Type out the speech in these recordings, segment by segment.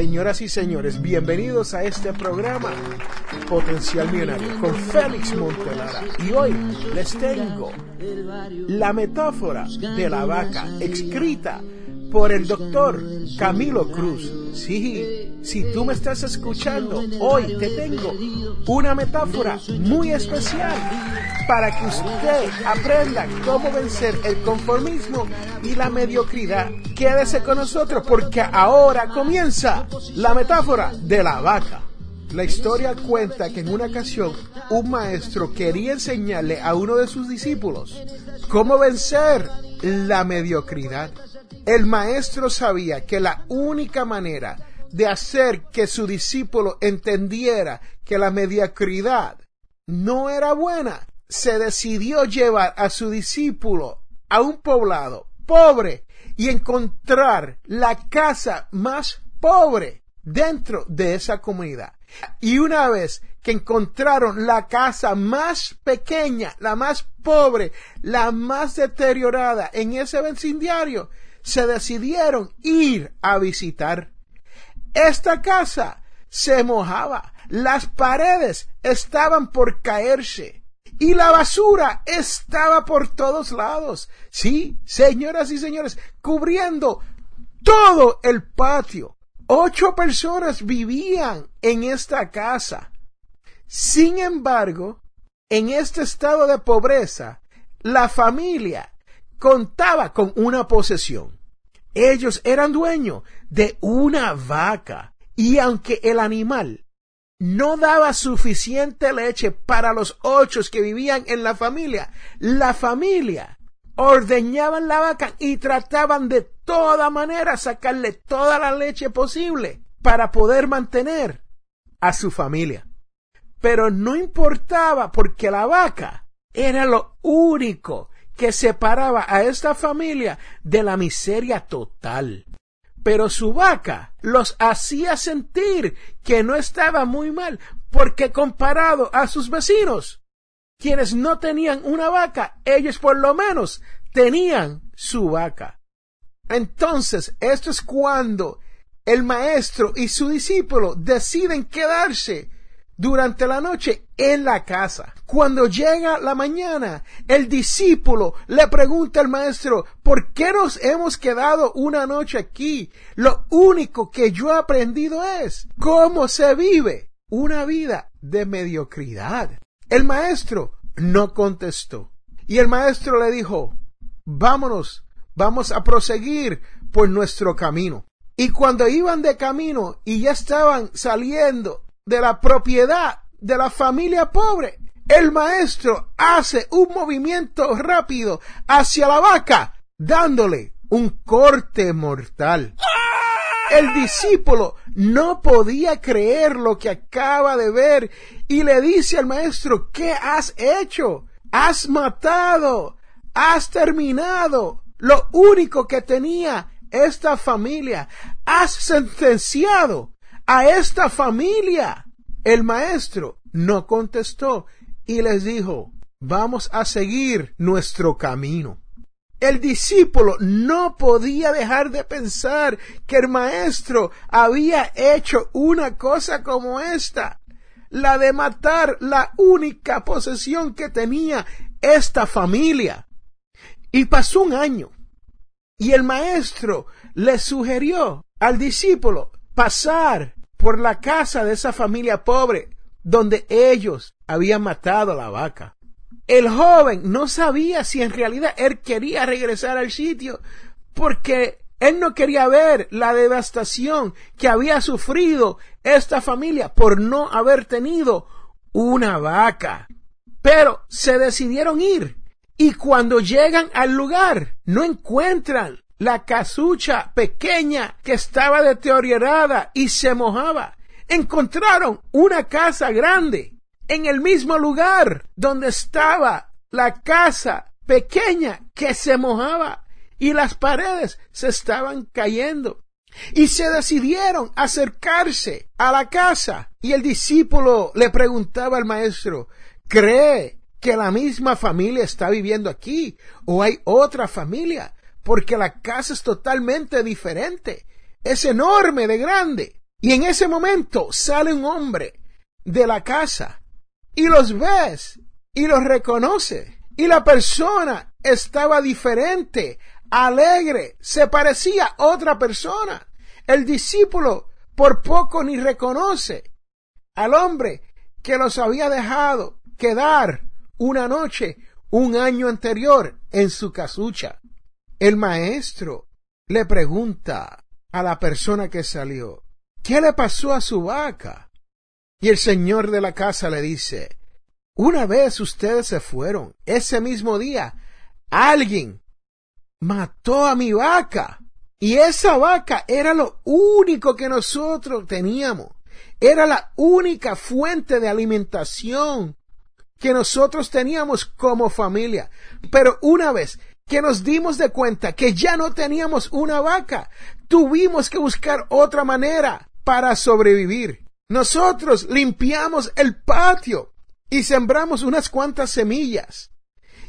Señoras y señores, bienvenidos a este programa Potencial Millonario con Félix Montelara. Y hoy les tengo la metáfora de la vaca escrita por el doctor Camilo Cruz. Sí, si tú me estás escuchando, hoy te tengo una metáfora muy especial para que usted aprenda cómo vencer el conformismo y la mediocridad. Quédese con nosotros porque ahora comienza la metáfora de la vaca. La historia cuenta que en una ocasión un maestro quería enseñarle a uno de sus discípulos cómo vencer la mediocridad. El maestro sabía que la única manera de hacer que su discípulo entendiera que la mediocridad no era buena, se decidió llevar a su discípulo a un poblado pobre y encontrar la casa más pobre dentro de esa comunidad. Y una vez que encontraron la casa más pequeña, la más pobre, la más deteriorada en ese vecindario, se decidieron ir a visitar. Esta casa se mojaba, las paredes estaban por caerse y la basura estaba por todos lados. Sí, señoras y señores, cubriendo todo el patio. Ocho personas vivían en esta casa. Sin embargo, en este estado de pobreza, la familia contaba con una posesión. Ellos eran dueños de una vaca y aunque el animal no daba suficiente leche para los ocho que vivían en la familia, la familia ordeñaban la vaca y trataban de toda manera sacarle toda la leche posible para poder mantener a su familia. Pero no importaba porque la vaca era lo único que separaba a esta familia de la miseria total. Pero su vaca los hacía sentir que no estaba muy mal, porque comparado a sus vecinos, quienes no tenían una vaca, ellos por lo menos tenían su vaca. Entonces, esto es cuando el maestro y su discípulo deciden quedarse durante la noche en la casa. Cuando llega la mañana, el discípulo le pregunta al maestro, ¿por qué nos hemos quedado una noche aquí? Lo único que yo he aprendido es cómo se vive una vida de mediocridad. El maestro no contestó. Y el maestro le dijo, vámonos, vamos a proseguir por nuestro camino. Y cuando iban de camino y ya estaban saliendo de la propiedad de la familia pobre, el maestro hace un movimiento rápido hacia la vaca, dándole un corte mortal. El discípulo no podía creer lo que acaba de ver y le dice al maestro, ¿qué has hecho? Has matado, has terminado lo único que tenía esta familia. Has sentenciado a esta familia. El maestro no contestó y les dijo, vamos a seguir nuestro camino. El discípulo no podía dejar de pensar que el maestro había hecho una cosa como esta, la de matar la única posesión que tenía esta familia. Y pasó un año, Y el maestro le sugirió al discípulo pasar por la casa de esa familia pobre donde ellos habían matado a la vaca. El joven no sabía si en realidad él quería regresar al sitio porque él no quería ver la devastación que había sufrido esta familia por no haber tenido una vaca. Pero se decidieron ir y cuando llegan al lugar no encuentran la casucha pequeña que estaba deteriorada y se mojaba. Encontraron una casa grande en el mismo lugar donde estaba la casa pequeña que se mojaba y las paredes se estaban cayendo. Y se decidieron acercarse a la casa y el discípulo le preguntaba al maestro, ¿cree que la misma familia está viviendo aquí o hay otra familia? Porque la casa es totalmente diferente, es enorme de grande. Y en ese momento sale un hombre de la casa y los ves y los reconoce. Y la persona estaba diferente alegre, se parecía a otra persona. El discípulo por poco ni reconoce al hombre que los había dejado quedar una noche un año anterior en su casucha. El maestro le pregunta a la persona que salió, ¿qué le pasó a su vaca? Y el señor de la casa le dice, una vez ustedes se fueron, ese mismo día, alguien mató a mi vaca. Y esa vaca era lo único que nosotros teníamos. Era la única fuente de alimentación que nosotros teníamos como familia. Pero una vez que nos dimos de cuenta que ya no teníamos una vaca, tuvimos que buscar otra manera para sobrevivir. Nosotros limpiamos el patio y sembramos unas cuantas semillas.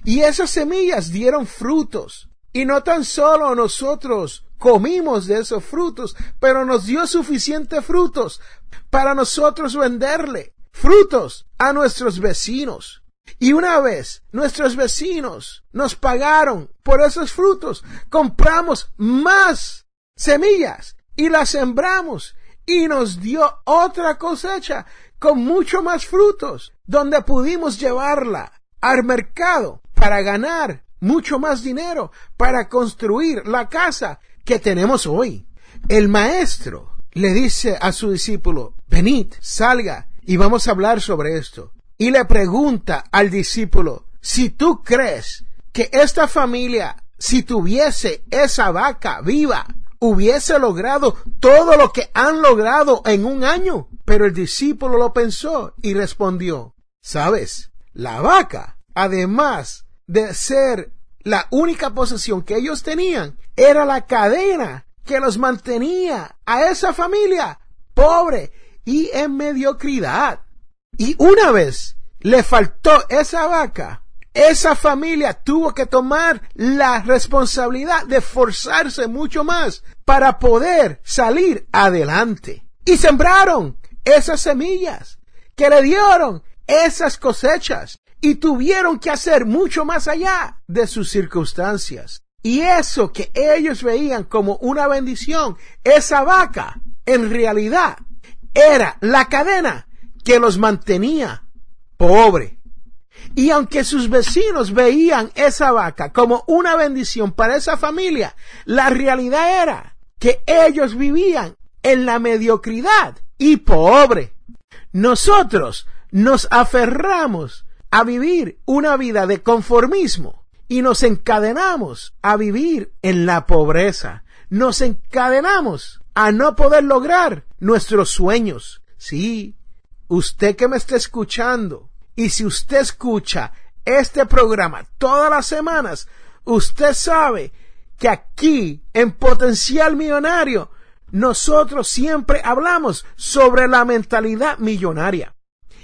Y esas semillas dieron frutos. Y no tan solo nosotros comimos de esos frutos, pero nos dio suficientes frutos para nosotros venderle frutos a nuestros vecinos. Y una vez nuestros vecinos nos pagaron por esos frutos, compramos más semillas y las sembramos y nos dio otra cosecha con mucho más frutos, donde pudimos llevarla al mercado para ganar mucho más dinero para construir la casa que tenemos hoy. El maestro le dice a su discípulo, venid, salga y vamos a hablar sobre esto. Y le pregunta al discípulo, si tú crees que esta familia, si tuviese esa vaca viva, hubiese logrado todo lo que han logrado en un año. Pero el discípulo lo pensó y respondió, sabes, la vaca, además de ser la única posesión que ellos tenían, era la cadena que los mantenía a esa familia pobre y en mediocridad. Y una vez le faltó esa vaca, esa familia tuvo que tomar la responsabilidad de forzarse mucho más para poder salir adelante. Y sembraron esas semillas que le dieron esas cosechas y tuvieron que hacer mucho más allá de sus circunstancias. Y eso que ellos veían como una bendición, esa vaca, en realidad era la cadena que los mantenía pobre. Y aunque sus vecinos veían esa vaca como una bendición para esa familia, la realidad era que ellos vivían en la mediocridad y pobre. Nosotros nos aferramos a vivir una vida de conformismo y nos encadenamos a vivir en la pobreza. Nos encadenamos a no poder lograr nuestros sueños. Sí, usted que me está escuchando y si usted escucha este programa todas las semanas, usted sabe que aquí en Potencial Millonario nosotros siempre hablamos sobre la mentalidad millonaria.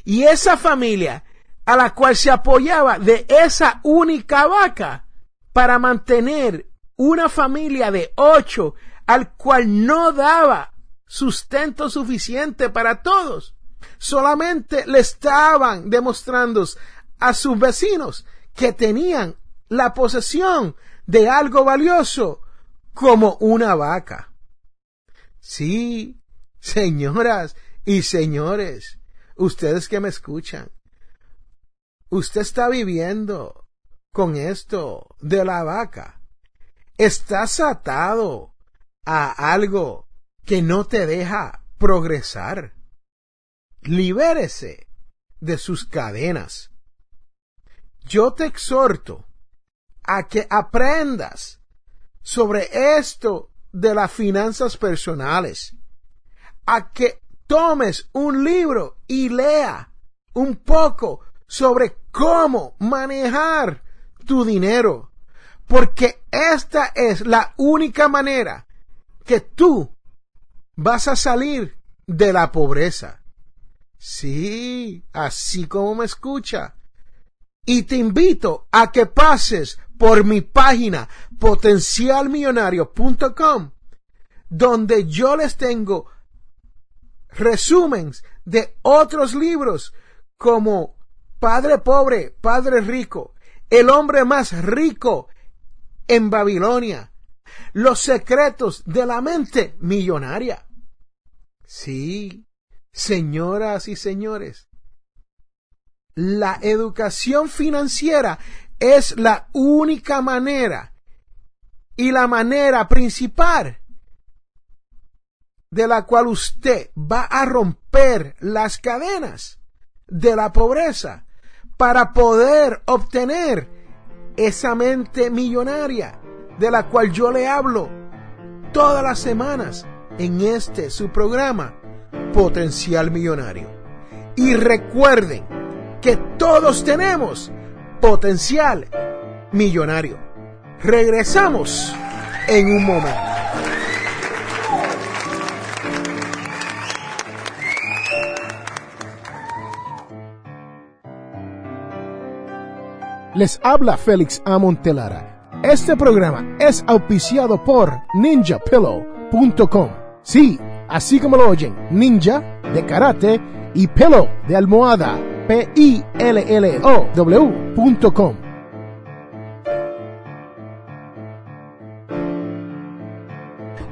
Y esa familia a la cual se apoyaba de esa única vaca para mantener una familia de ocho al cual no daba sustento suficiente para todos. Solamente le estaban demostrando a sus vecinos que tenían la posesión de algo valioso como una vaca. Sí, señoras y señores, ustedes que me escuchan, usted está viviendo con esto de la vaca. Estás atado a algo que no te deja progresar. Libérese de sus cadenas. Yo te exhorto a que aprendas sobre esto de las finanzas personales, a que tomes un libro y lea un poco sobre cómo manejar tu dinero, porque esta es la única manera que tú vas a salir de la pobreza. Sí, así como me escucha. Y te invito a que pases por mi página potencialmillonario.com, donde yo les tengo resúmenes de otros libros como Padre Pobre, Padre Rico, El hombre más rico en Babilonia, Los secretos de la mente millonaria. Sí, señoras y señores, la educación financiera es la única manera y la manera principal de la cual usted va a romper las cadenas de la pobreza para poder obtener esa mente millonaria de la cual yo le hablo todas las semanas en este su programa Potencial Millonario. Y recuerden que todos tenemos potencial millonario. Regresamos en un momento. Les habla Félix Amontelara. Este programa es auspiciado por ninjapillow.com. Sí, así como lo oyen, ninja de karate y pillow de almohada P-I-L-L-O-W.com.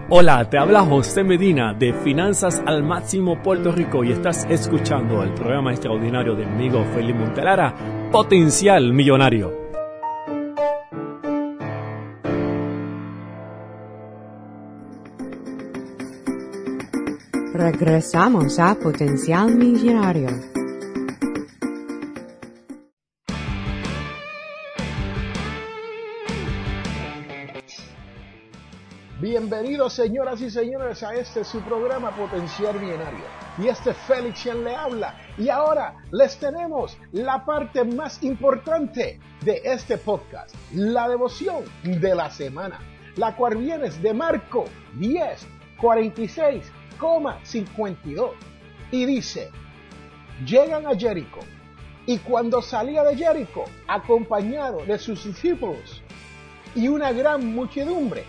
Hola, te habla José Medina de Finanzas al Máximo Puerto Rico y estás escuchando el programa extraordinario de mi amigo Felipe Montelara, Potencial Millonario. Regresamos a Potencial Millonario. Bienvenidos señoras y señores a este su programa Potencial Millonario. Y este Félix quien le habla. Y ahora les tenemos la parte más importante de este podcast, la devoción de la semana, la cual viene de Marco 10, 46,52. Y dice, llegan a Jericó. Y cuando salía de Jericó, acompañado de sus discípulos y una gran muchedumbre,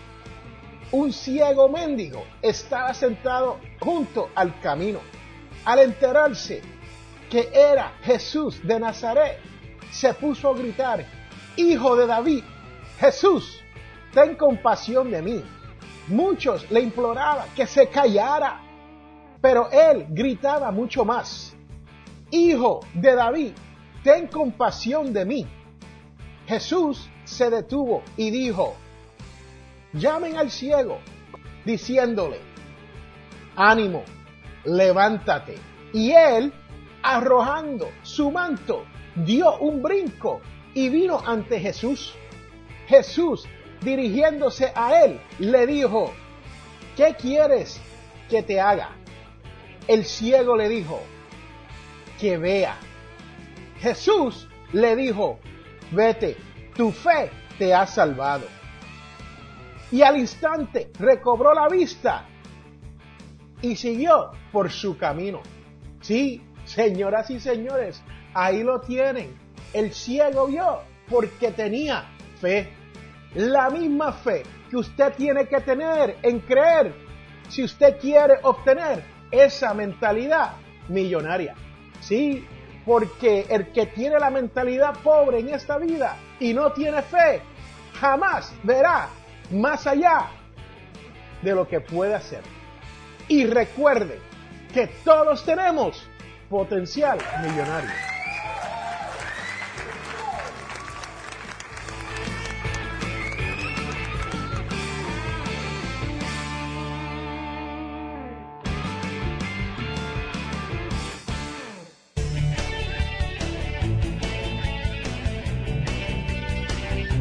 un ciego mendigo estaba sentado junto al camino. Al enterarse que era Jesús de Nazaret, se puso a gritar, Hijo de David, Jesús, ten compasión de mí. Muchos le imploraban que se callara, pero él gritaba mucho más, Hijo de David, ten compasión de mí. Jesús se detuvo y dijo, llamen al ciego, diciéndole, ánimo, levántate. Y él, arrojando su manto, dio un brinco y vino ante Jesús. Jesús, dirigiéndose a él, le dijo, ¿qué quieres que te haga? El ciego le dijo, que vea. Jesús le dijo, vete, tu fe te ha salvado y al instante recobró la vista y siguió por su camino. Sí, señoras y señores, ahí lo tienen. El ciego vio porque tenía fe. La misma fe que usted tiene que tener en creer si usted quiere obtener esa mentalidad millonaria. Sí, porque el que tiene la mentalidad pobre en esta vida y no tiene fe, jamás verá más allá de lo que puede hacer. Y recuerde que todos tenemos potencial millonario.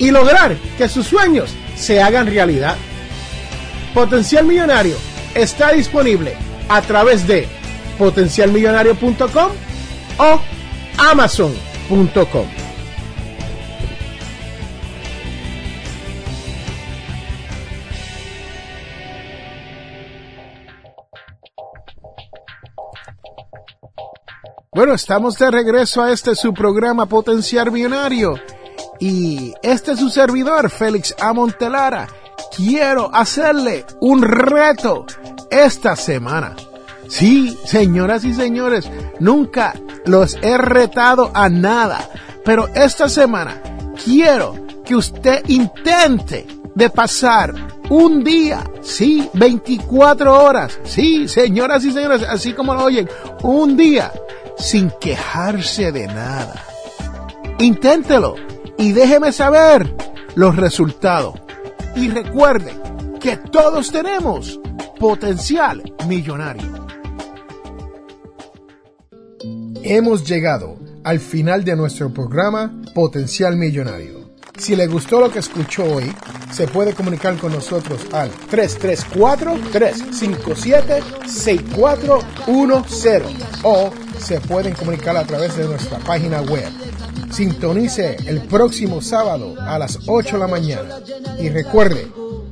y lograr que sus sueños se hagan realidad. Potencial Millonario está disponible a través de potencialmillonario.com o amazon.com. Bueno, estamos de regreso a este su programa Potencial Millonario y este es su servidor, Félix Amontelara. Quiero hacerle un reto esta semana. Sí, señoras y señores, nunca los he retado a nada, pero esta semana quiero que usted intente de pasar un día, sí, 24 horas, sí, señoras y señores, así como lo oyen, un día sin quejarse de nada. Inténtelo y déjeme saber los resultados. Y recuerde que todos tenemos potencial millonario. Hemos llegado al final de nuestro programa Potencial Millonario. Si le gustó lo que escuchó hoy, se puede comunicar con nosotros al 334-357-6410 o se pueden comunicar a través de nuestra página web Sintonice el próximo sábado a las 8 de la mañana. Y recuerde,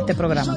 este programa.